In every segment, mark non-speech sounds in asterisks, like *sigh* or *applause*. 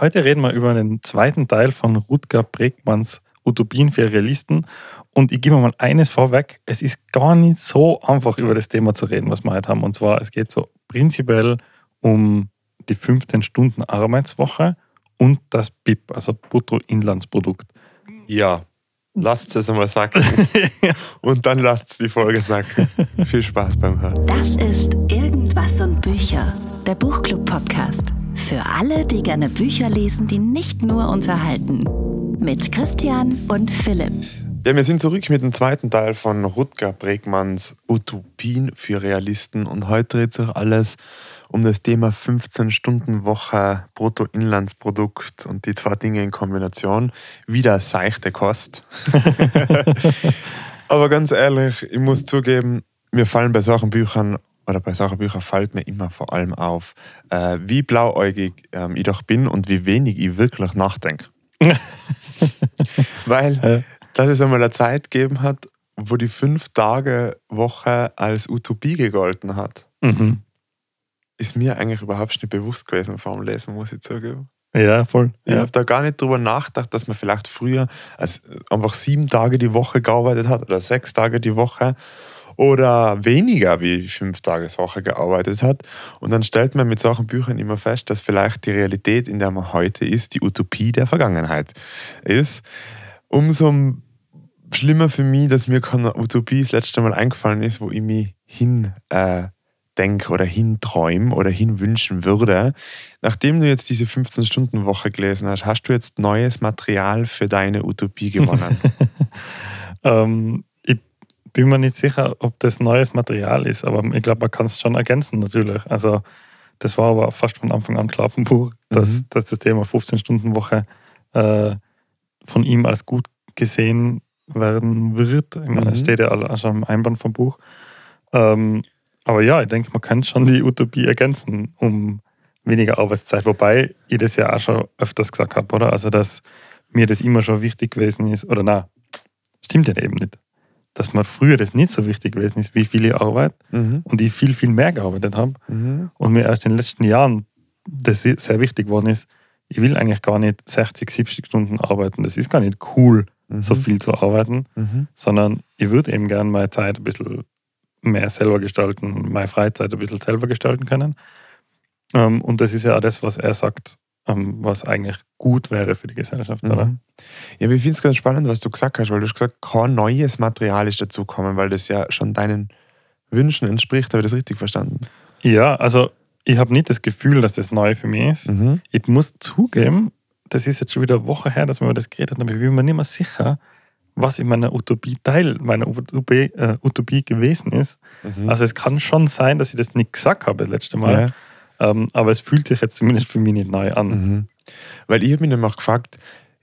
Heute reden wir über den zweiten Teil von Rutger Bregmanns Utopien für Realisten. Und ich gebe mal eines vorweg: Es ist gar nicht so einfach, über das Thema zu reden, was wir heute haben. Und zwar, es geht so prinzipiell um die 15-Stunden-Arbeitswoche und das BIP, also Bruttoinlandsprodukt. Ja, lasst es einmal sacken. *laughs* und dann lasst es die Folge sacken. Viel Spaß beim Hören. Das ist Irgendwas und Bücher, der Buchclub-Podcast. Für alle, die gerne Bücher lesen, die nicht nur unterhalten. Mit Christian und Philipp. Ja, wir sind zurück mit dem zweiten Teil von Rutger Bregmanns Utopien für Realisten. Und heute dreht sich alles um das Thema 15-Stunden-Woche, Bruttoinlandsprodukt und die zwei Dinge in Kombination. Wieder seichte Kost. *laughs* *laughs* Aber ganz ehrlich, ich muss zugeben, mir fallen bei solchen Büchern oder bei solchen Büchern fällt mir immer vor allem auf, äh, wie blauäugig ähm, ich doch bin und wie wenig ich wirklich nachdenke. *laughs* Weil dass es einmal eine Zeit gegeben hat, wo die Fünf-Tage-Woche als Utopie gegolten hat, Mhm. ist mir eigentlich überhaupt nicht bewusst gewesen vor dem Lesen, muss ich zugeben. Ja, voll. Ich Ja. habe da gar nicht drüber nachgedacht, dass man vielleicht früher als einfach sieben Tage die Woche gearbeitet hat oder sechs Tage die Woche oder weniger wie fünf Tage Woche gearbeitet hat. Und dann stellt man mit solchen Büchern immer fest, dass vielleicht die Realität, in der man heute ist, die Utopie der Vergangenheit ist. Umso schlimmer für mich, dass mir keine Utopie das letzte Mal eingefallen ist, wo ich mich hin äh, denke oder hinträume oder hinwünschen würde. Nachdem du jetzt diese 15-Stunden-Woche gelesen hast, hast du jetzt neues Material für deine Utopie gewonnen. *laughs* Ähm, bin mir nicht sicher, ob das neues Material ist, aber ich glaube, man kann es schon ergänzen natürlich. Also das war aber fast von Anfang an klar vom Buch, dass, Mhm. dass das Thema 15-Stunden-Woche äh, von ihm als gut gesehen werden wird. Ich meine, das Mhm. steht ja alle- schon im Einband vom Buch. Ähm, aber ja, ich denke, man kann schon die Utopie ergänzen um weniger Arbeitszeit, wobei ich das ja auch schon öfters gesagt habe, oder? Also, dass mir das immer schon wichtig gewesen ist, oder na, stimmt ja eben nicht. Dass mir früher das nicht so wichtig gewesen ist, wie viel ich arbeite mhm. und ich viel, viel mehr gearbeitet habe Mhm. und mir erst in den letzten Jahren das sehr wichtig geworden ist, ich will eigentlich gar nicht 60, 70 Stunden arbeiten. Das ist gar nicht cool, Mhm. so viel zu arbeiten, Mhm. sondern ich würde eben gerne meine Zeit ein bisschen mehr selber gestalten, meine Freizeit ein bisschen selber gestalten können. Ähm, Und das ist ja auch das, was er sagt, was eigentlich gut wäre für die Gesellschaft. Oder? Mhm. Ja, aber ich finde es ganz spannend, was du gesagt hast, weil du hast gesagt, kein neues Material ist dazugekommen, weil das ja schon deinen Wünschen entspricht. Habe ich das richtig verstanden? Ja, also ich habe nicht das Gefühl, dass das neu für mich ist. Mhm. Ich muss zugeben, das ist jetzt schon wieder eine Woche her, dass wir über das geredet haben, aber ich bin mir nicht mehr sicher, was in meiner Utopie Teil meiner Utopie, äh, Utopie gewesen ist. Mhm. Also es kann schon sein, dass ich das nicht gesagt habe das letzte Mal, ja. Ähm, aber es fühlt sich jetzt zumindest für mich nicht neu an. Mhm. Weil ich habe mich nämlich auch gefragt,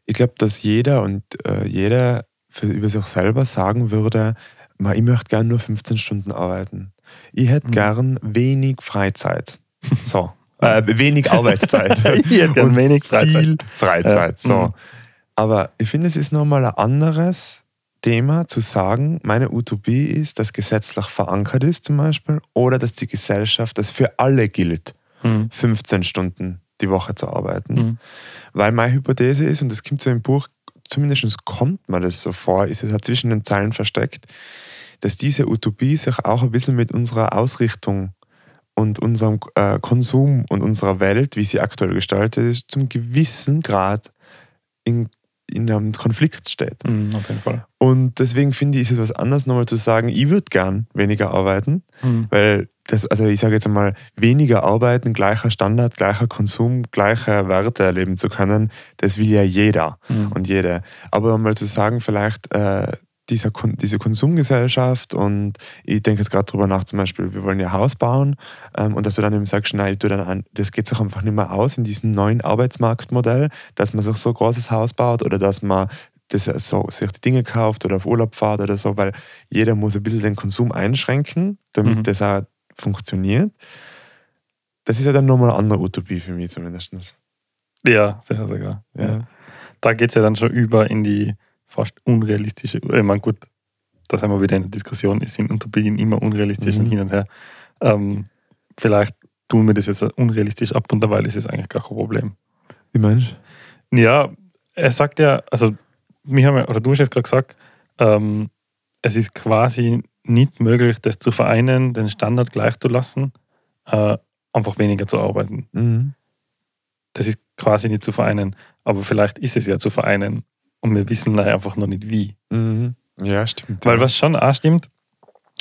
ich glaube, dass jeder und äh, jeder für, über sich selber sagen würde, "Ma, ich möchte gerne nur 15 Stunden arbeiten. Ich hätte Mhm. gern wenig Freizeit. *laughs* So. Äh, wenig Arbeitszeit. *laughs* Ich hätte gern und wenig Freizeit. Viel Freizeit. Ja. So. Mhm. Aber ich finde, es ist nochmal ein anderes Thema zu sagen, meine Utopie ist, dass gesetzlich verankert ist zum Beispiel oder dass die Gesellschaft, das für alle gilt, Mhm. 15 Stunden die Woche zu arbeiten. Mhm. Weil meine Hypothese ist, und das kommt so im Buch, zumindest kommt mir das so vor, ist es halt zwischen den Zeilen versteckt, dass diese Utopie sich auch ein bisschen mit unserer Ausrichtung und unserem äh, Konsum und unserer Welt, wie sie aktuell gestaltet ist, zum gewissen Grad in, in einem Konflikt steht. Mhm, auf jeden Fall. Und deswegen finde ich, ist es was anderes, nochmal zu sagen, ich würde gern weniger arbeiten, Mhm. weil das, also ich sage jetzt einmal, weniger arbeiten, gleicher Standard, gleicher Konsum, gleiche Werte erleben zu können, das will ja jeder Mhm. und jede. Aber mal zu sagen, vielleicht äh, dieser, diese Konsumgesellschaft und ich denke jetzt gerade drüber nach, zum Beispiel, wir wollen ja Haus bauen ähm, und dass du dann eben sagst, nein, tue dann an, das geht sich einfach nicht mehr aus in diesem neuen Arbeitsmarktmodell, dass man sich so ein großes Haus baut oder dass man das so, sich die Dinge kauft oder auf Urlaub fährt oder so, weil jeder muss ein bisschen den Konsum einschränken, damit Mhm. das auch funktioniert. Das ist ja dann nochmal eine andere Utopie für mich zumindest. Ja, sicher sogar. Ja. Ja. Da geht es ja dann schon über in die fast unrealistische, ich meine, gut, da sind wir wieder in der Diskussion, sind Utopien immer unrealistisch Mhm. und hin und her. Ähm, vielleicht tun wir das jetzt unrealistisch ab und dabei ist es eigentlich gar kein Problem. Wie meinst Ja, er sagt ja, also wir haben oder du hast jetzt gerade gesagt, ähm, es ist quasi nicht möglich, das zu vereinen, den Standard gleich zu lassen, äh, einfach weniger zu arbeiten. Mhm. Das ist quasi nicht zu vereinen, aber vielleicht ist es ja zu vereinen und wir wissen leider einfach noch nicht wie. Mhm. Ja, stimmt. Weil ja. was schon auch stimmt,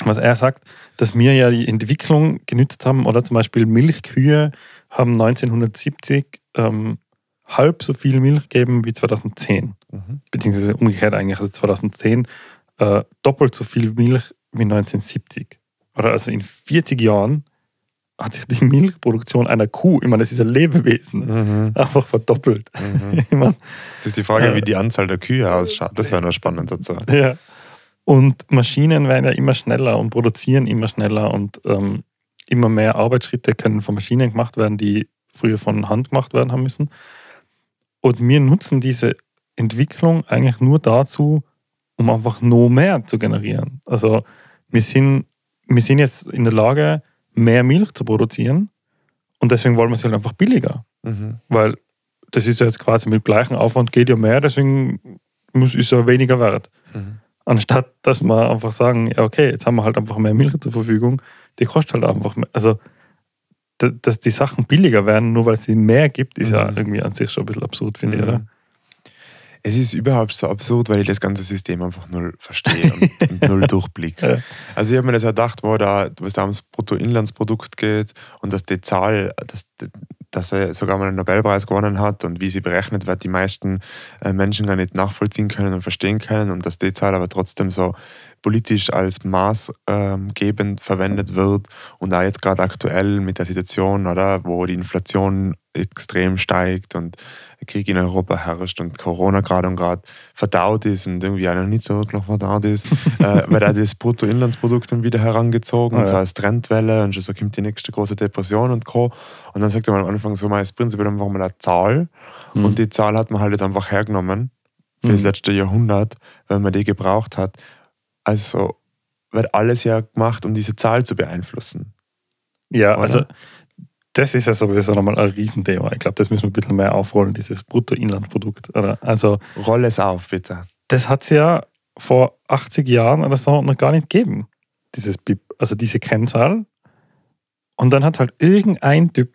was er sagt, dass wir ja die Entwicklung genützt haben, oder zum Beispiel Milchkühe haben 1970 ähm, halb so viel Milch gegeben wie 2010. Mhm. Beziehungsweise umgekehrt eigentlich, also 2010 äh, doppelt so viel Milch wie 1970. Oder also in 40 Jahren hat sich die Milchproduktion einer Kuh, ich meine, das ist ein Lebewesen, Mhm. einfach verdoppelt. Mhm. *laughs* Ich meine, Das ist die Frage, Äh, wie die Anzahl der Kühe ausschaut. Das wäre noch spannend dazu. Ja. Und Maschinen werden ja immer schneller und produzieren immer schneller und ähm, immer mehr Arbeitsschritte können von Maschinen gemacht werden, die früher von Hand gemacht werden haben müssen. Und wir nutzen diese Entwicklung eigentlich nur dazu, um einfach noch mehr zu generieren. Also wir sind, wir sind jetzt in der Lage, mehr Milch zu produzieren und deswegen wollen wir sie halt einfach billiger. Mhm. Weil das ist ja jetzt quasi mit gleichem Aufwand geht ja mehr, deswegen muss, ist ja weniger wert. Mhm. Anstatt dass wir einfach sagen, ja okay, jetzt haben wir halt einfach mehr Milch zur Verfügung, die kostet halt einfach mehr. Also, da- dass die Sachen billiger werden, nur weil es sie mehr gibt, ist ja Mhm. irgendwie an sich schon ein bisschen absurd, finde ich, Mhm. oder? Es ist überhaupt so absurd, weil ich das ganze System einfach null verstehe und, und null *laughs* Durchblick. Ja. Also ich habe mir das erdacht, wo da, was da ums Bruttoinlandsprodukt geht und dass die Zahl, dass, dass er sogar mal einen Nobelpreis gewonnen hat und wie sie berechnet wird, die meisten äh, Menschen gar nicht nachvollziehen können und verstehen können und dass die Zahl aber trotzdem so politisch als maßgebend verwendet wird und auch jetzt gerade aktuell mit der Situation, oder, wo die Inflation extrem steigt und Krieg in Europa herrscht und Corona gerade und gerade verdaut ist und irgendwie noch nicht so wirklich verdaut ist, *laughs* äh, wird auch das Bruttoinlandsprodukt dann wieder herangezogen Ah, und so ja. als Trendwelle und schon so kommt die nächste große Depression und Co. Und dann sagt mal am Anfang so, mal ist prinzipiell einfach mal eine Zahl Mhm. und die Zahl hat man halt jetzt einfach hergenommen für das Mhm. letzte Jahrhundert, weil man die gebraucht hat. Also wird alles ja gemacht, um diese Zahl zu beeinflussen. Ja, Oder? also das ist ja sowieso nochmal ein Riesenthema. Ich glaube, das müssen wir ein bisschen mehr aufrollen, dieses Bruttoinlandprodukt. Oder? Also Roll es auf, bitte. das hat es ja vor 80 Jahren oder so noch gar nicht gegeben, dieses BIP, also diese Kennzahl. Und dann hat halt irgendein Typ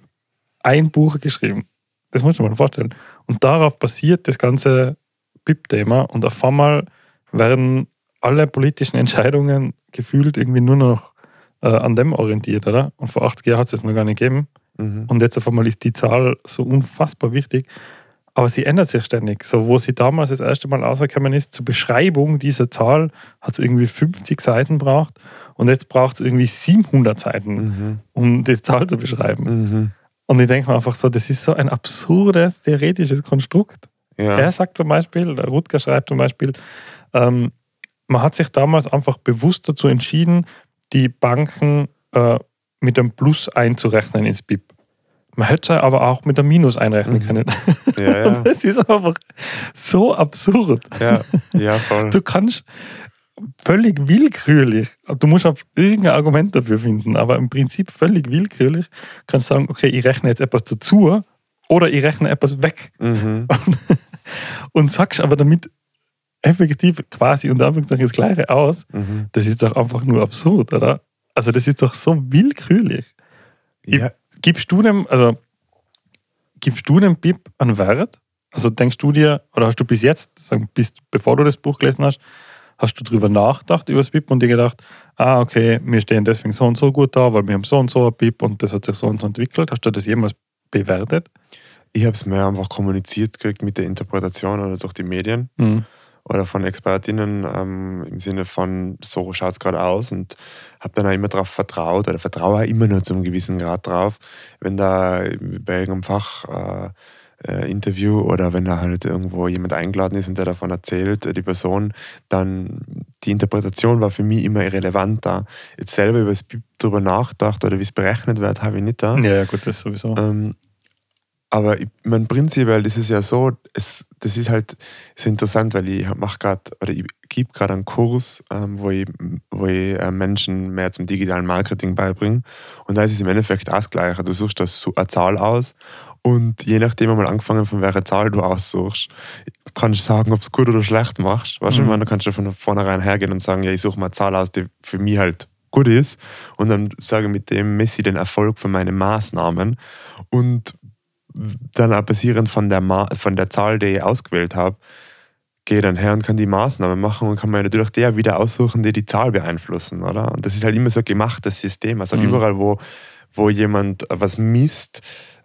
ein Buch geschrieben. Das muss man mal vorstellen. Und darauf basiert das ganze BIP-Thema. Und auf einmal werden alle politischen Entscheidungen gefühlt irgendwie nur noch äh, an dem orientiert, oder? Und vor 80 Jahren hat es das noch gar nicht gegeben. Mhm. Und jetzt auf einmal ist die Zahl so unfassbar wichtig. Aber sie ändert sich ständig. So, wo sie damals das erste Mal rausgekommen ist, zur Beschreibung dieser Zahl, hat es irgendwie 50 Seiten braucht. Und jetzt braucht es irgendwie 700 Seiten, Mhm. um die Zahl zu beschreiben. Mhm. Und ich denke mir einfach so, das ist so ein absurdes theoretisches Konstrukt. Ja. Er sagt zum Beispiel, der Rutger schreibt zum Beispiel, ähm, man hat sich damals einfach bewusst dazu entschieden, die Banken äh, mit einem Plus einzurechnen ins BIP. Man hätte aber auch mit einem Minus einrechnen Mhm. können. Ja, ja. Und *laughs* das ist einfach so absurd. ja, ja, voll. Du kannst völlig willkürlich, du musst auf irgendein Argument dafür finden, aber im Prinzip völlig willkürlich kannst du sagen, okay, ich rechne jetzt etwas dazu oder ich rechne etwas weg Mhm. *laughs* und sagst aber damit effektiv quasi unter Anführungszeichen das Gleiche aus, Mhm. das ist doch einfach nur absurd, oder? Also das ist doch so willkürlich. Ja, Gibst du dem, also gibst du dem BIP einen Wert? Also denkst du dir, oder hast du bis jetzt, sagen, bis, bevor du das Buch gelesen hast, hast du drüber nachgedacht über das BIP und dir gedacht, ah, okay, wir stehen deswegen so und so gut da, weil wir haben so und so ein BIP und das hat sich so und so entwickelt. Hast du das jemals bewertet? ich habe es mir einfach kommuniziert gekriegt mit der Interpretation oder durch die Medien Mhm. Oder von Expertinnen ähm, im Sinne von, so schaut es gerade aus und habe dann auch immer darauf vertraut oder vertraue auch immer nur zu einem gewissen Grad drauf, wenn da bei irgendeinem Fach äh, äh, Interview oder wenn da halt irgendwo jemand eingeladen ist und der davon erzählt, äh, die Person, dann die Interpretation war für mich immer irrelevant da. Jetzt selber über das BIP drüber nachgedacht oder wie es berechnet wird, habe ich nicht da. Ja, ja, gut, das sowieso. Ähm, aber ich mein, prinzipiell ist es ja so, es, das ist halt so interessant, weil ich mache gerade, oder ich gebe gerade einen Kurs, ähm, wo ich, wo ich äh, Menschen mehr zum digitalen Marketing beibringe. Und da ist es im Endeffekt das Gleiche. Du suchst das eine Zahl aus und je nachdem einmal angefangen, von welcher Zahl du aussuchst, kannst du sagen, ob es gut oder schlecht machst. Weißt du, Mhm. kannst du von vornherein hergehen und sagen, ja, ich suche mal eine Zahl aus, die für mich halt gut ist. Und dann sage ich mit dem messe ich den Erfolg von meinen Maßnahmen. Und dann auch basierend von der, Ma von der Zahl, die ich ausgewählt habe, gehe dann her und kann die Maßnahmen machen und kann mir natürlich der wieder aussuchen, die die Zahl beeinflussen, oder? Und das ist halt immer so ein gemachtes System. Also Mhm. überall, wo, wo jemand was misst,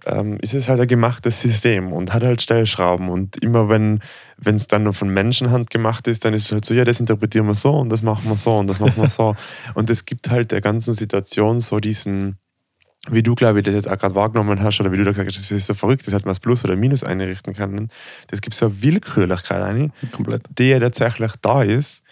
ähm, ist es halt ein gemachtes System und hat halt Stellschrauben. Und immer wenn es dann nur von Menschenhand gemacht ist, dann ist es halt so, ja, das interpretieren wir so und das machen wir so und das machen wir *laughs* so. und es gibt halt der ganzen Situation so diesen, wie du, glaube ich, das jetzt auch gerade wahrgenommen hast, oder wie du da gesagt hast, das ist so verrückt, das hat man als Plus oder Minus einrichten können. Das gibt so eine Willkürlichkeit ein, Komplett. die ja tatsächlich da ist.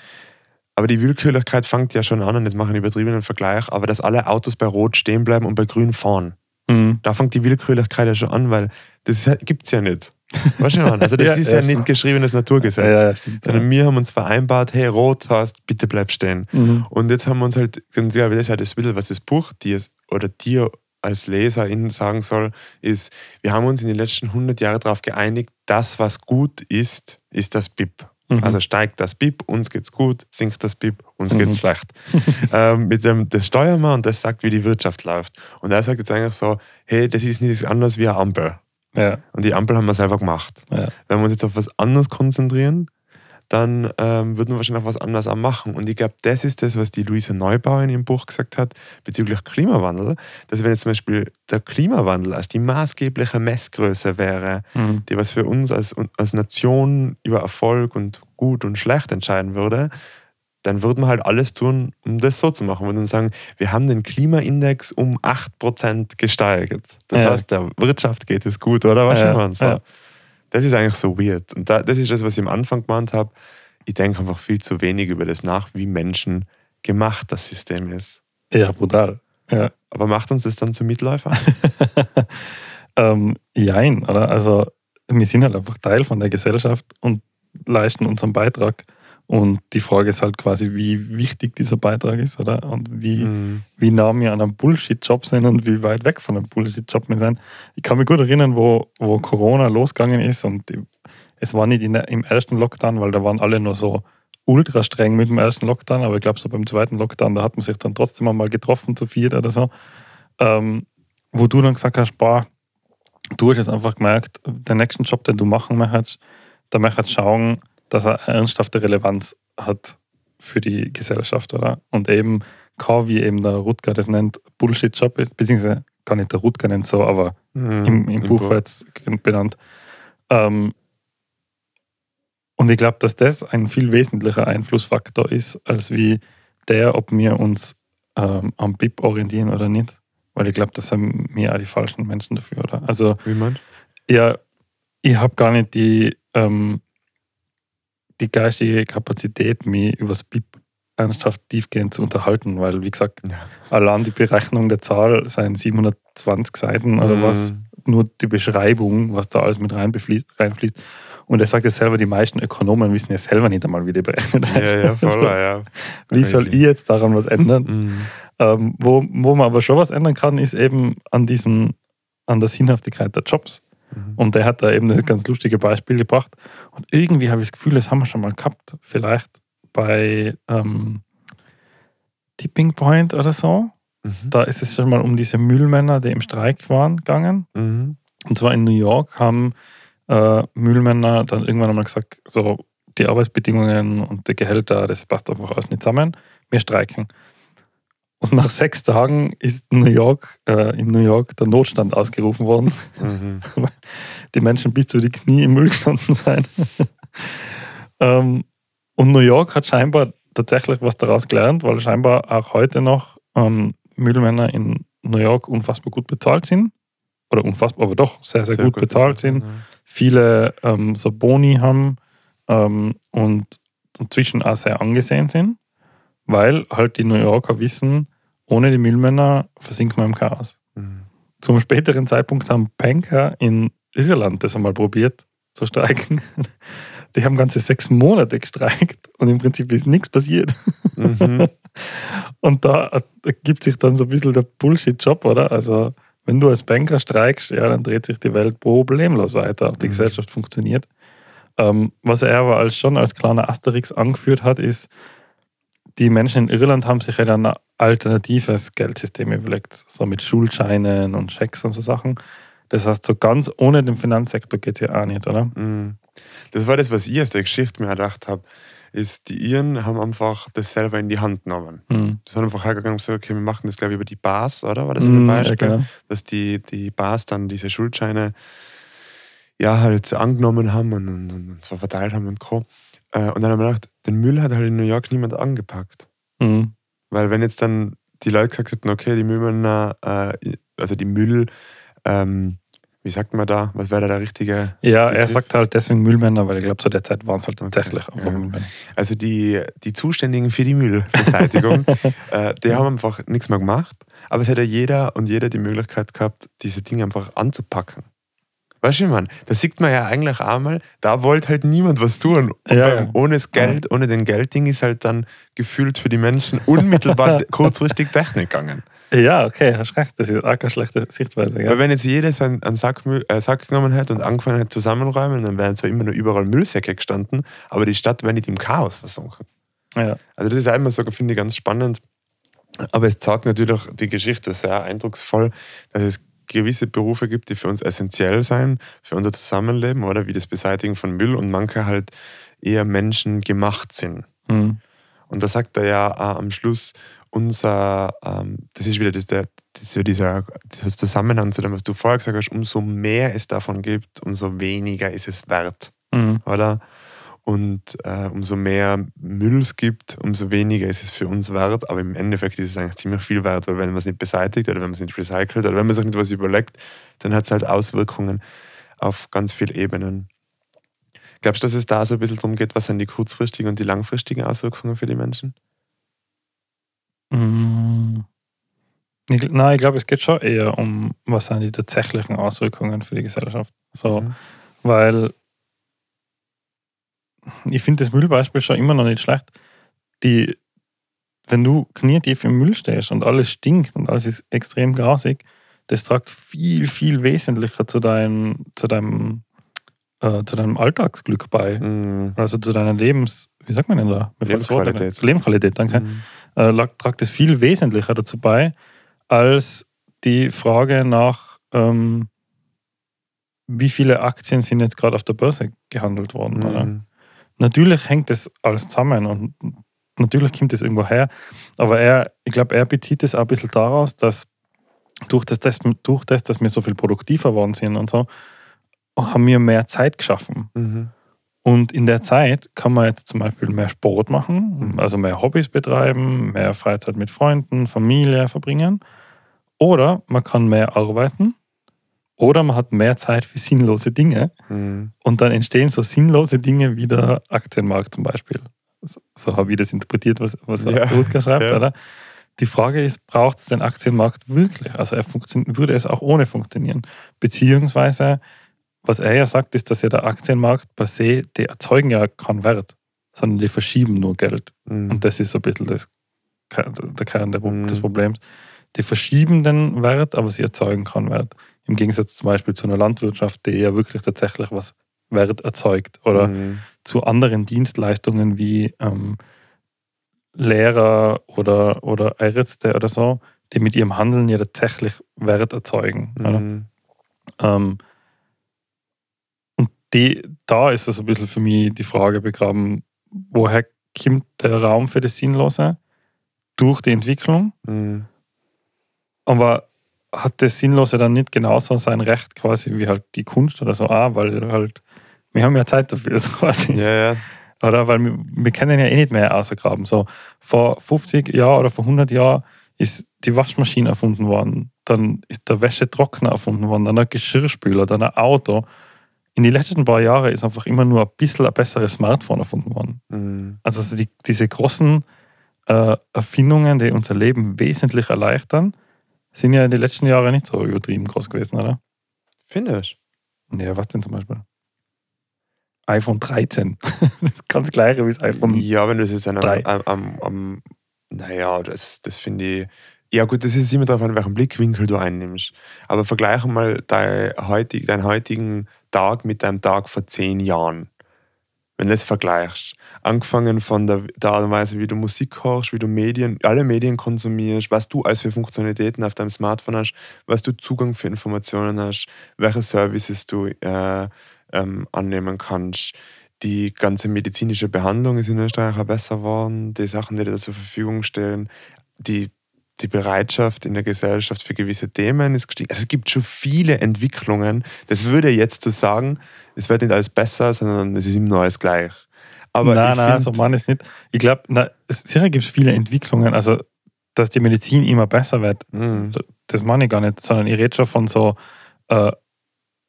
Aber die Willkürlichkeit fängt ja schon an, und jetzt mache ich einen übertriebenen Vergleich, aber dass alle Autos bei Rot stehen bleiben und bei Grün fahren. Mhm. Da fängt die Willkürlichkeit ja schon an, weil das *laughs* gibt es ja nicht. Weißt du, meine? Also das *laughs* Ja, ist ja, ja, nicht geschriebenes Naturgesetz. Ja, stimmt. Sondern wir haben uns vereinbart, hey, Rot heißt, bitte bleib stehen. Mhm. Und jetzt haben wir uns halt, und ich glaube, das ist ja das Bild, was das Buch dir oder dir als Leserin sagen soll, ist, wir haben uns in den letzten 100 Jahren darauf geeinigt, das, was gut ist, ist das BIP. Mhm. Also steigt das BIP, uns geht's gut, sinkt das BIP, uns Mhm. geht's schlecht. *laughs* ähm, mit dem, das steuern wir und das sagt, wie die Wirtschaft läuft. Und er sagt jetzt eigentlich so, hey, das ist nichts anderes wie eine Ampel. ja, Und die Ampel haben wir selber gemacht. ja. Wenn wir uns jetzt auf was anderes konzentrieren, dann ähm, würden wir wahrscheinlich auch was anderes auch machen. Und ich glaube, das ist das, was die Luisa Neubauer in ihrem Buch gesagt hat bezüglich Klimawandel, dass wenn jetzt zum Beispiel der Klimawandel als die maßgebliche Messgröße wäre, Mhm. die was für uns als, als Nation über Erfolg und gut und schlecht entscheiden würde, dann würden wir halt alles tun, um das so zu machen. Wir würden sagen, wir haben den Klimaindex um 8% gesteigert. Das Ja. heißt, der Wirtschaft geht es gut, oder? Was Ja, man ja. Das ist eigentlich so weird. Und da, das ist das, was ich am Anfang gemeint habe. Ich denke einfach viel zu wenig über das nach, wie Menschen gemacht das System ist. ja, brutal. Ja. Aber macht uns das dann zum Mitläufer? *laughs* ähm, jein, oder? Also, wir sind halt einfach Teil von der Gesellschaft und leisten unseren Beitrag. Und die Frage ist halt quasi, wie wichtig dieser Beitrag ist, oder? Und wie, Mhm. wie nah wir an einem Bullshit-Job sind und wie weit weg von einem Bullshit-Job wir sind. Ich kann mich gut erinnern, wo, wo Corona losgegangen ist und es war nicht in der, im ersten Lockdown, weil da waren alle nur so ultra streng mit dem ersten Lockdown, aber ich glaube, so beim zweiten Lockdown, da hat man sich dann trotzdem einmal getroffen zu viert oder so. Ähm, wo du dann gesagt hast, boah, du hast jetzt einfach gemerkt, den nächsten Job, den du machen möchtest, da möchtest du schauen, dass er ernsthafte Relevanz hat für die Gesellschaft, oder? Und eben kein, wie eben der Rutger das nennt, Bullshit-Job ist, beziehungsweise gar nicht der Rutger nennt so, aber Mhm. im, im Buch wird es benannt. Ähm, und ich glaube, dass das ein viel wesentlicher Einflussfaktor ist, als wie der, ob wir uns ähm, am BIP orientieren oder nicht. Weil ich glaube, das sind wir auch die falschen Menschen dafür, oder? Also, Wie man? ja, ich habe gar nicht die, ähm, die geistige Kapazität, mich über das BIP ernsthaft tiefgehend zu unterhalten, weil, wie gesagt, Ja. allein die Berechnung der Zahl seien 720 Seiten oder was, Mhm. nur die Beschreibung, was da alles mit reinfließt. Und er sagt ja selber, die meisten Ökonomen wissen ja selber nicht einmal, wie die berechnet Ja, ja, voll, ja. Wie soll ich jetzt daran was ändern? Mhm. Ähm, wo, wo man aber schon was ändern kann, ist eben an diesen, an der Sinnhaftigkeit der Jobs. Mhm. Und der hat da eben das ganz lustige Beispiel gebracht. Und irgendwie habe ich das Gefühl, das haben wir schon mal gehabt. Vielleicht bei ähm, Tipping Point oder so. Mhm. Da ist es schon mal um diese Müllmänner, die im Streik waren, gegangen. Mhm. Und zwar in New York haben äh, Müllmänner dann irgendwann einmal gesagt, so die Arbeitsbedingungen und die Gehälter, das passt einfach alles nicht zusammen. Wir streiken. Und nach sechs Tagen ist New York, äh, in New York der Notstand ausgerufen worden. Mhm. *laughs* Die Menschen bis zu die Knie im Müll gestanden sein. *laughs* ähm, und New York hat scheinbar tatsächlich was daraus gelernt, weil scheinbar auch heute noch ähm, Müllmänner in New York unfassbar gut bezahlt sind. Oder unfassbar, aber doch sehr, sehr, gut, bezahlt sind. ja. Viele ähm, so Boni haben ähm, und inzwischen auch sehr angesehen sind, weil halt die New Yorker wissen, ohne die Müllmänner versinkt man im Chaos. Mhm. Zum späteren Zeitpunkt haben Banker in Irland das einmal probiert zu streiken. *laughs* die haben ganze sechs Monate gestreikt und im Prinzip ist nichts passiert. Mhm. *laughs* Und da ergibt sich dann so ein bisschen der Bullshit-Job, oder? Also, wenn du als Banker streikst, ja, dann dreht sich die Welt problemlos weiter. Die Mhm. Gesellschaft funktioniert. Ähm, was er aber als, schon als kleiner Asterix angeführt hat, ist, die Menschen in Irland haben sich ja dann alternatives Geldsystem überlegt, so mit Schuldscheinen und Schecks und so Sachen. Das heißt, so ganz ohne den Finanzsektor geht es ja auch nicht, oder? Mhm. Das war das, was ich aus der Geschichte mir gedacht habe, ist, die Iren haben einfach das selber in die Hand genommen. Mhm. Die sind einfach hergegangen und gesagt, okay, wir machen das, glaube ich, über die Bars, oder? War das Mhm, ein ja, Beispiel? genau. Dass die, die Bars dann diese Schuldscheine ja halt angenommen haben und, und, und so verteilt haben und Co. Äh, Und dann haben wir gedacht, den Müll hat halt in New York niemand angepackt. Mhm. Weil wenn jetzt dann die Leute gesagt hätten, okay, die Müllmänner, äh, also die Müll, ähm, wie sagt man da, was wäre da der richtige Ja, er Begriff? sagt halt deswegen Müllmänner, weil ich glaube, zu der Zeit waren es halt tatsächlich einfach ja. Müllmänner. Also die, die Zuständigen für die Müllbeseitigung, *laughs* äh, die haben einfach nichts mehr gemacht. Aber es hätte jeder und jeder die Möglichkeit gehabt, diese Dinge einfach anzupacken. Weißt du, man, da sieht man ja eigentlich einmal, da wollte halt niemand was tun. Und Ja, beim, ja. ohne das Geld, ohne den Geldding ist halt dann gefühlt für die Menschen unmittelbar *laughs* kurzfristig Technik gegangen. Ja, okay, hast recht. Das ist auch keine schlechte Sichtweise. Weil Ja. wenn jetzt jeder seinen einen Sack, äh, Sack genommen hätte und angefangen hätte zusammenräumen, dann wären zwar immer nur überall Müllsäcke gestanden, aber die Stadt wäre nicht im Chaos versunken. Ja. Also das ist immer so, finde ich, ganz spannend. Aber es zeigt natürlich die Geschichte sehr eindrucksvoll, dass es gewisse Berufe gibt, die für uns essentiell sein, für unser Zusammenleben, oder wie das Beseitigen von Müll und manche halt eher menschengemacht sind. Mhm. Und da sagt er ja auch am Schluss, unser, ähm, das ist wieder das, der, das, so dieser, dieser Zusammenhang zu dem, was du vorher gesagt hast, umso mehr es davon gibt, umso weniger ist es wert Mhm. oder? Und äh, umso mehr Müll es gibt, umso weniger ist es für uns wert. Aber im Endeffekt ist es eigentlich ziemlich viel wert, weil wenn man es nicht beseitigt oder wenn man es nicht recycelt oder wenn man sich nicht was überlegt, dann hat es halt Auswirkungen auf ganz viele Ebenen. Glaubst du, dass es da so ein bisschen darum geht, was sind die kurzfristigen und die langfristigen Auswirkungen für die Menschen? Mhm. Ich, nein, ich glaube, es geht schon eher um, was sind die tatsächlichen Auswirkungen für die Gesellschaft. So, Mhm. weil ich finde das Müllbeispiel schon immer noch nicht schlecht. Die, wenn du knietief im Müll stehst und alles stinkt und alles ist extrem grausig, das tragt viel, viel wesentlicher zu deinem, zu deinem, äh, zu deinem Alltagsglück bei. Mhm. Also zu deiner Lebens, wie sagt man denn da? Mir. Lebensqualität. Lebensqualität, danke Mhm. äh, tragt es viel wesentlicher dazu bei, als die Frage nach, ähm, wie viele Aktien sind jetzt gerade auf der Börse gehandelt worden. Oder? Mhm. Natürlich hängt das alles zusammen und natürlich kommt das irgendwo her, aber er, ich glaube, er bezieht es auch ein bisschen daraus, dass durch das, das, durch das, dass wir so viel produktiver geworden sind und so, haben wir mehr Zeit geschaffen. Mhm. Und in der Zeit kann man jetzt zum Beispiel mehr Sport machen, Mhm. also mehr Hobbys betreiben, mehr Freizeit mit Freunden, Familie verbringen. Oder man kann mehr arbeiten. Oder man hat mehr Zeit für sinnlose Dinge. Mhm. Und dann entstehen so sinnlose Dinge wie der Aktienmarkt zum Beispiel. So, so habe ich das interpretiert, was, was Ja, Rutger schreibt, ja. oder? Die Frage ist, braucht es den Aktienmarkt wirklich? Also er würde es auch ohne funktionieren? Beziehungsweise, was er ja sagt, ist, dass ja der Aktienmarkt per se, die erzeugen ja keinen Wert, sondern die verschieben nur Geld. Mhm. Und das ist so ein bisschen das, der Kern der, Mhm. des Problems. Die verschieben den Wert, aber sie erzeugen keinen Wert. Im Gegensatz zum Beispiel zu einer Landwirtschaft, die ja wirklich tatsächlich was Wert erzeugt. Oder Mhm. zu anderen Dienstleistungen wie ähm, Lehrer oder, oder Ärzte oder so, die mit ihrem Handeln ja tatsächlich Wert erzeugen. Mhm. Ähm, und die, da ist es ein bisschen für mich die Frage begraben, woher kommt der Raum für das Sinnlose? Durch die Entwicklung. Mhm. Aber hat das Sinnlose dann nicht genauso sein Recht quasi wie halt die Kunst oder so auch, weil halt, wir haben ja Zeit dafür, *laughs* so quasi. Ja, ja. Oder? Weil wir, wir können ja eh nicht mehr ausgraben. So, vor 50 Jahren oder vor 100 Jahren ist die Waschmaschine erfunden worden. Dann ist der Wäschetrockner erfunden worden, dann ein Geschirrspüler, dann ein Auto. In den letzten paar Jahren ist einfach immer nur ein bisschen ein besseres Smartphone erfunden worden. Mhm. Also so die, diese großen äh, Erfindungen, die unser Leben wesentlich erleichtern, sind ja in den letzten Jahren nicht so übertrieben groß gewesen, oder? Findest Ja, was denn zum Beispiel? iPhone 13. *laughs* Ganz gleiche wie das iPhone. Ja, wenn du es jetzt an am, am, am naja, das, das finde ich. Ja, gut, das ist immer darauf an, welchen Blickwinkel du einnimmst. Aber vergleiche mal dein heutig, deinen heutigen Tag mit deinem Tag vor zehn Jahren. Wenn du das vergleichst. Angefangen von der, der Art und Weise, wie du Musik hörst, wie du Medien, alle Medien konsumierst, was du als für Funktionalitäten auf deinem Smartphone hast, was du Zugang für Informationen hast, welche Services du äh, ähm, annehmen kannst. Die ganze medizinische Behandlung ist in Österreich auch besser geworden, die Sachen, die dir zur Verfügung stellen, die, die Bereitschaft in der Gesellschaft für gewisse Themen ist gestiegen. Also es gibt schon viele Entwicklungen. Das würde jetzt zu sagen, es wird nicht alles besser, sondern es ist immer nur alles gleich. Aber nein, nein, so meine ich es nicht. Ich glaube, sicher gibt es viele Entwicklungen. Also, dass die Medizin immer besser wird, Mhm. das meine ich gar nicht, sondern ich rede schon von so äh,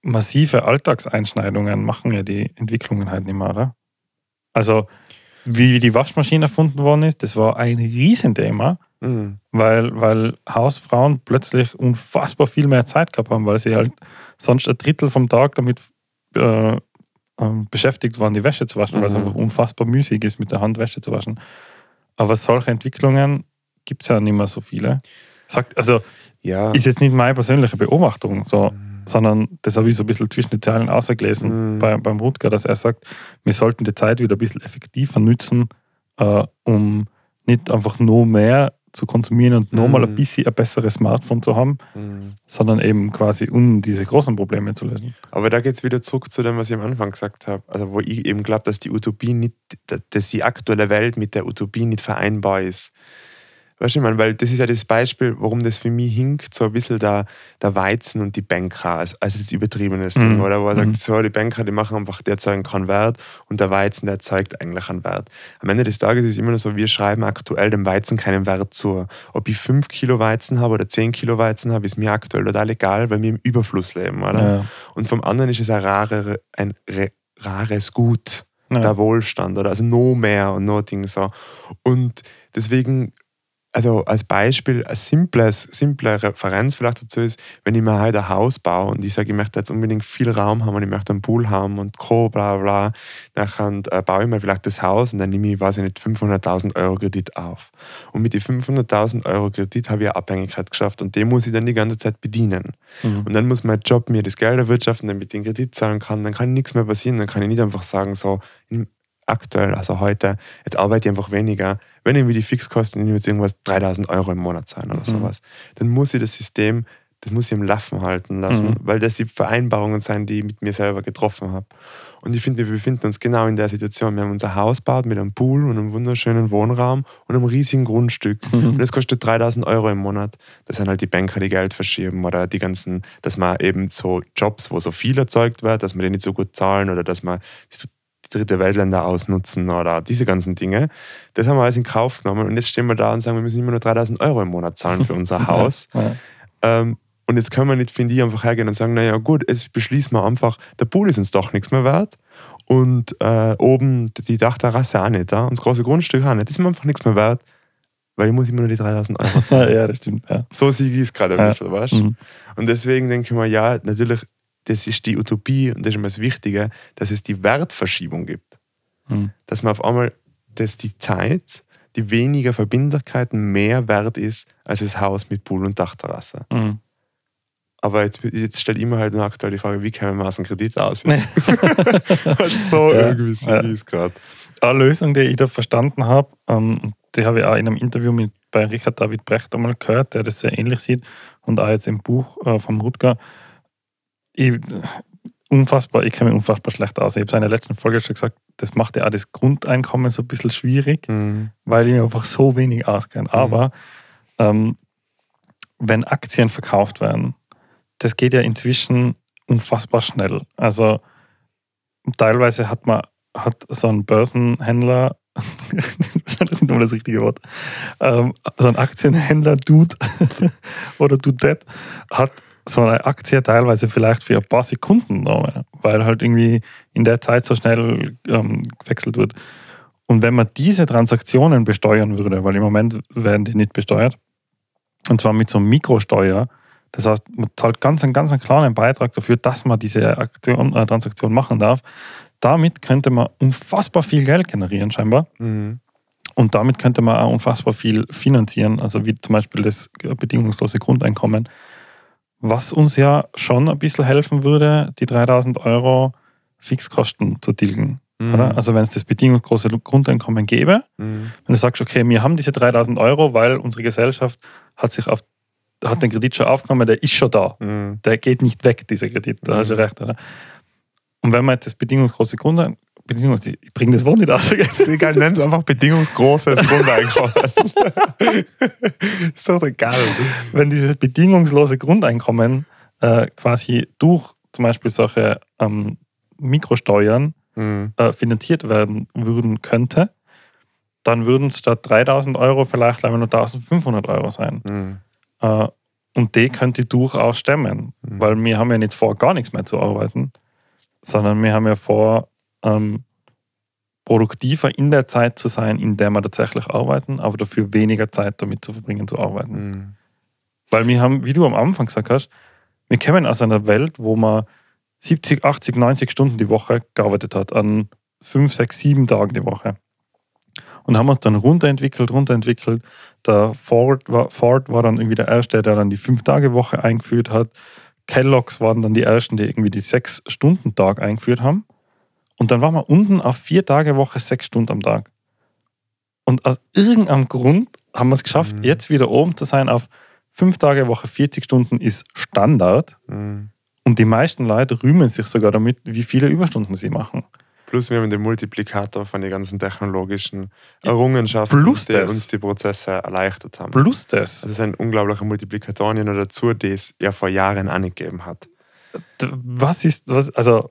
massive Alltagseinschneidungen machen ja die Entwicklungen halt nicht mehr, oder? Also, wie die Waschmaschine erfunden worden ist, das war ein Riesenthema, Mhm. weil, weil Hausfrauen plötzlich unfassbar viel mehr Zeit gehabt haben, weil sie halt sonst ein Drittel vom Tag damit äh, ähm, beschäftigt waren, die Wäsche zu waschen, weil es Mhm. einfach unfassbar müßig ist, mit der Hand Wäsche zu waschen. Aber solche Entwicklungen gibt es ja nicht mehr so viele. Sagt, also Ja. ist jetzt nicht meine persönliche Beobachtung, so, Mhm. sondern das habe ich so ein bisschen zwischen den Zeilen ausgelesen Mhm. bei, beim Rutger, dass er sagt, wir sollten die Zeit wieder ein bisschen effektiver nutzen, äh, um nicht einfach nur mehr zu konsumieren und nur mal ein Mhm. bisschen ein besseres Smartphone zu haben, Mhm. sondern eben quasi um diese großen Probleme zu lösen. Aber da geht es wieder zurück zu dem, was ich am Anfang gesagt habe. Also, wo ich eben glaube, dass die Utopie nicht, dass die aktuelle Welt mit der Utopie nicht vereinbar ist. Weißt du, ich meine, weil das ist ja das Beispiel, warum das für mich hinkt, so ein bisschen der, der Weizen und die Banker, als, als das übertriebenes Ding, Mhm. oder? Wo er Mhm. sagt, so, die Banker, die machen einfach, die erzeugen keinen Wert und der Weizen, der erzeugt eigentlich einen Wert. Am Ende des Tages ist es immer nur so, wir schreiben aktuell dem Weizen keinen Wert zu. Ob ich 5 Kilo Weizen habe oder 10 Kilo Weizen habe, ist mir aktuell total egal, weil wir im Überfluss leben, oder? Ja. Und vom anderen ist es ein, rarere, ein re, rares Gut, Ja. der Wohlstand, oder? Also noch mehr und noch Dinge so. Und deswegen, also als Beispiel, eine simples, simple Referenz vielleicht dazu ist, wenn ich mir halt ein Haus baue und ich sage, ich möchte jetzt unbedingt viel Raum haben und ich möchte einen Pool haben und Co. bla bla, dann äh, baue ich mir vielleicht das Haus und dann nehme ich, weiß ich nicht, 500.000 Euro Kredit auf. Und mit den 500.000 Euro Kredit habe ich eine Abhängigkeit geschafft und den muss ich dann die ganze Zeit bedienen. Mhm. Und dann muss mein Job mir das Geld erwirtschaften, damit ich den Kredit zahlen kann. Dann kann nichts mehr passieren. Dann kann ich nicht einfach sagen, so aktuell, also heute, jetzt arbeite ich einfach weniger. Wenn mir die Fixkosten, jetzt irgendwas 3000 Euro im Monat zahlen oder Mhm. sowas, dann muss ich das System, das muss ich im Laufen halten lassen, Mhm. weil das die Vereinbarungen sind, die ich mit mir selber getroffen habe. Und ich finde, wir befinden uns genau in der Situation. Wir haben unser Haus gebaut mit einem Pool und einem wunderschönen Wohnraum und einem riesigen Grundstück. Mhm. Und das kostet 3000 Euro im Monat. Das sind halt die Banker, die Geld verschieben oder die ganzen, dass man eben so Jobs, wo so viel erzeugt wird, dass man die nicht so gut zahlen oder dass man dritte Weltländer ausnutzen oder diese ganzen Dinge. Das haben wir alles in Kauf genommen und jetzt stehen wir da und sagen, wir müssen immer nur 3000 Euro im Monat zahlen für unser *laughs* Haus. Ja. Ähm, und jetzt können wir nicht, finde ich, einfach hergehen und sagen, naja gut, jetzt beschließen wir einfach, der Pool ist uns doch nichts mehr wert und äh, oben die Dachterrasse auch nicht, ja? und das große Grundstück auch nicht. Das ist mir einfach nichts mehr wert, weil ich muss immer nur die 3000 Euro *laughs* zahlen. ja, das stimmt. Ja. So sehe ich es gerade ein Ja. bisschen, weißt du? Mhm. Und deswegen denke ich mir, ja, natürlich, das ist die Utopie und das ist immer das Wichtige, dass es die Wertverschiebung gibt. Mhm. Dass man auf einmal, dass die Zeit, die weniger Verbindlichkeiten mehr wert ist als das Haus mit Pool und Dachterrasse. Mhm. Aber jetzt, jetzt stellt immer halt nur aktuell die Frage, wie kämen wir aus dem Kredit aus? Du, *laughs* so Ja, irgendwie sehe ja. es gerade. Eine Lösung, die ich da verstanden habe, ähm, die habe ich auch in einem Interview mit, bei Richard David Brecht einmal gehört, der das sehr ähnlich sieht und auch jetzt im Buch äh, vom Rutger. Ich, unfassbar, ich kenne mich unfassbar schlecht aus. Ich habe es in der letzten Folge schon gesagt, das macht ja auch das Grundeinkommen so ein bisschen schwierig, Mhm. weil ich mir einfach so wenig auskenne. Aber ähm, wenn Aktien verkauft werden, das geht ja inzwischen unfassbar schnell. Also teilweise hat man hat so ein Börsenhändler, *laughs* wahrscheinlich nicht das richtige Wort, ähm, so ein Aktienhändler, Dude *laughs* oder Dudette, hat so eine Aktie teilweise vielleicht für ein paar Sekunden weil halt irgendwie in der Zeit so schnell ähm, gewechselt wird. Und wenn man diese Transaktionen besteuern würde, weil im Moment werden die nicht besteuert, und zwar mit so einem Mikrosteuer, das heißt, man zahlt ganz einen, ganz einen kleinen Beitrag dafür, dass man diese Aktion, äh, Transaktion machen darf, damit könnte man unfassbar viel Geld generieren, scheinbar. Mhm. Und damit könnte man auch unfassbar viel finanzieren, also wie zum Beispiel das bedingungslose Grundeinkommen, was uns ja schon ein bisschen helfen würde, die 3000 Euro Fixkosten zu tilgen. Mhm. Also wenn es das bedingungslose Grundeinkommen gäbe, Mhm. wenn du sagst, okay, wir haben diese 3000 Euro, weil unsere Gesellschaft hat sich auf hat den Kredit schon aufgenommen, der ist schon da. Mhm. Der geht nicht weg, dieser Kredit. Da hast du Mhm. recht, oder? Und wenn man jetzt das bedingungslose Grundeinkommen, Bedingungs ich bringe das Wort nicht aus. Egal, nenn es einfach bedingungsgroßes Grundeinkommen. *laughs* ist doch egal. wenn dieses bedingungslose Grundeinkommen äh, quasi durch zum Beispiel solche ähm, Mikrosteuern Mhm. äh, finanziert werden würden könnte, dann würden es statt 3000 Euro vielleicht nur 1500 Euro sein. Mhm. Äh, und die könnte ich durchaus stemmen, Mhm. weil wir haben ja nicht vor, gar nichts mehr zu arbeiten, sondern wir haben ja vor, ähm, produktiver in der Zeit zu sein, in der wir tatsächlich arbeiten, aber dafür weniger Zeit damit zu verbringen, zu arbeiten. Mhm. Weil wir haben, wie du am Anfang gesagt hast, wir kommen aus einer Welt, wo man 70, 80, 90 Stunden die Woche gearbeitet hat, an 5, 6, 7 Tagen die Woche. Und haben uns dann runterentwickelt, runterentwickelt. Der Ford war, Ford war dann irgendwie der Erste, der dann die 5-Tage-Woche eingeführt hat. Kellogg's waren dann die Ersten, die irgendwie die 6-Stunden-Tag eingeführt haben. Und dann waren wir unten auf 4-Tage-Woche, 6 Stunden am Tag. Und aus irgendeinem Grund haben wir es geschafft, Mhm. jetzt wieder oben zu sein auf 5 Tage Woche, 40 Stunden ist Standard. Mhm. Und die meisten Leute rühmen sich sogar damit, wie viele Überstunden sie machen. Plus wir haben den Multiplikator von den ganzen technologischen Errungenschaften, Plus die das. uns die Prozesse erleichtert haben. Plus das, Das ist ein unglaublicher Multiplikator noch dazu, die es ja vor Jahren auch nicht gegeben hat. Was ist, was, also,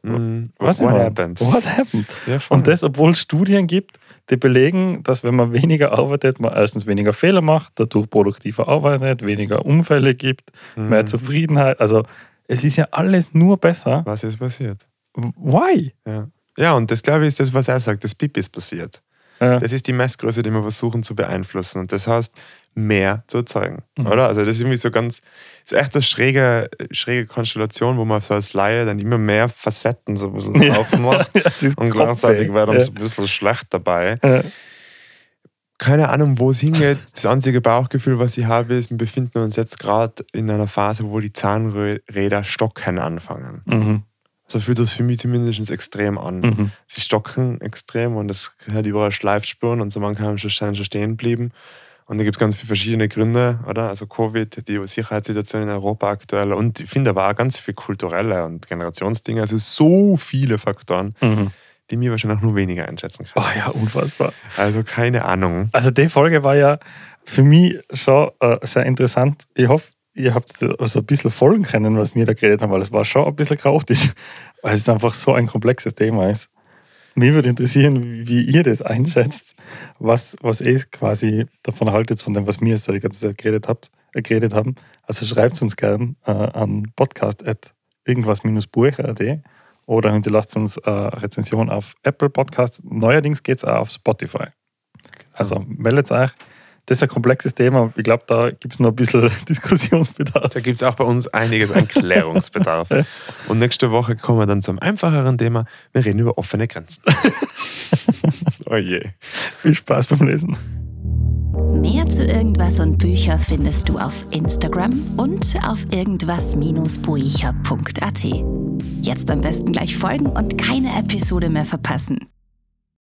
was What immer. happened? What happened? *laughs* Ja. Und das, obwohl es Studien gibt, die belegen, dass wenn man weniger arbeitet, man erstens weniger Fehler macht, dadurch produktiver arbeitet, weniger Unfälle gibt, Mhm. mehr Zufriedenheit. Also, es ist ja alles nur besser. Was ist passiert? Why? Ja. ja, und das glaube ich ist das, was er sagt, das Pipi ist passiert. Ja. Das ist die Messgröße, die wir versuchen zu beeinflussen. Und das heißt, mehr zu erzeugen. Mhm. Oder? Also, das ist irgendwie so ganz, das ist echt eine schräge, schräge Konstellation, wo man so als Laie dann immer mehr Facetten so ein bisschen *laughs* Ja. aufmacht. *laughs* Ja, Und gleichzeitig wird einem so ein bisschen schlecht dabei. Keine Ahnung, wo es hingeht. Das einzige Bauchgefühl, was ich habe, ist, wir befinden uns jetzt gerade in einer Phase, wo die Zahnräder stocken anfangen. Mhm. So fühlt das für mich zumindest extrem an. Mhm. Sie stocken extrem und es hat überall Schleifspuren und so man kann schon stehen bleiben. Und da gibt es ganz viele verschiedene Gründe, oder? Also Covid, die Sicherheitssituation in Europa aktuell und ich finde aber auch ganz viele kulturelle und Generationsdinge. Also so viele Faktoren, Mhm. die mir wahrscheinlich nur weniger einschätzen Oh kann. ja, unfassbar. Also keine Ahnung. Also die Folge war ja für mich schon äh, sehr interessant. Ich hoffe, ihr habt so ein bisschen folgen können, was wir da geredet haben, weil es war schon ein bisschen chaotisch, *laughs* weil es einfach so ein komplexes Thema ist. Mich würde interessieren, wie ihr das einschätzt, was, was ihr quasi davon haltet, von dem, was wir jetzt die ganze Zeit geredet, habt, äh, geredet haben. Also schreibt uns gern äh, an podcast.irgendwas-buch.at oder hinterlasst uns eine Rezension auf Apple Podcast. Neuerdings geht es auch auf Spotify. Also meldet euch. Das ist ein komplexes Thema. Ich glaube, da gibt es noch ein bisschen *laughs* Diskussionsbedarf. Da gibt es auch bei uns einiges an Klärungsbedarf. *laughs* Und nächste Woche kommen wir dann zum einfacheren Thema. Wir reden über offene Grenzen. *laughs* oh je. Viel Spaß beim Lesen. Mehr zu irgendwas und Bücher findest du auf Instagram und auf irgendwas-buecher.at. Jetzt am besten gleich folgen und keine Episode mehr verpassen.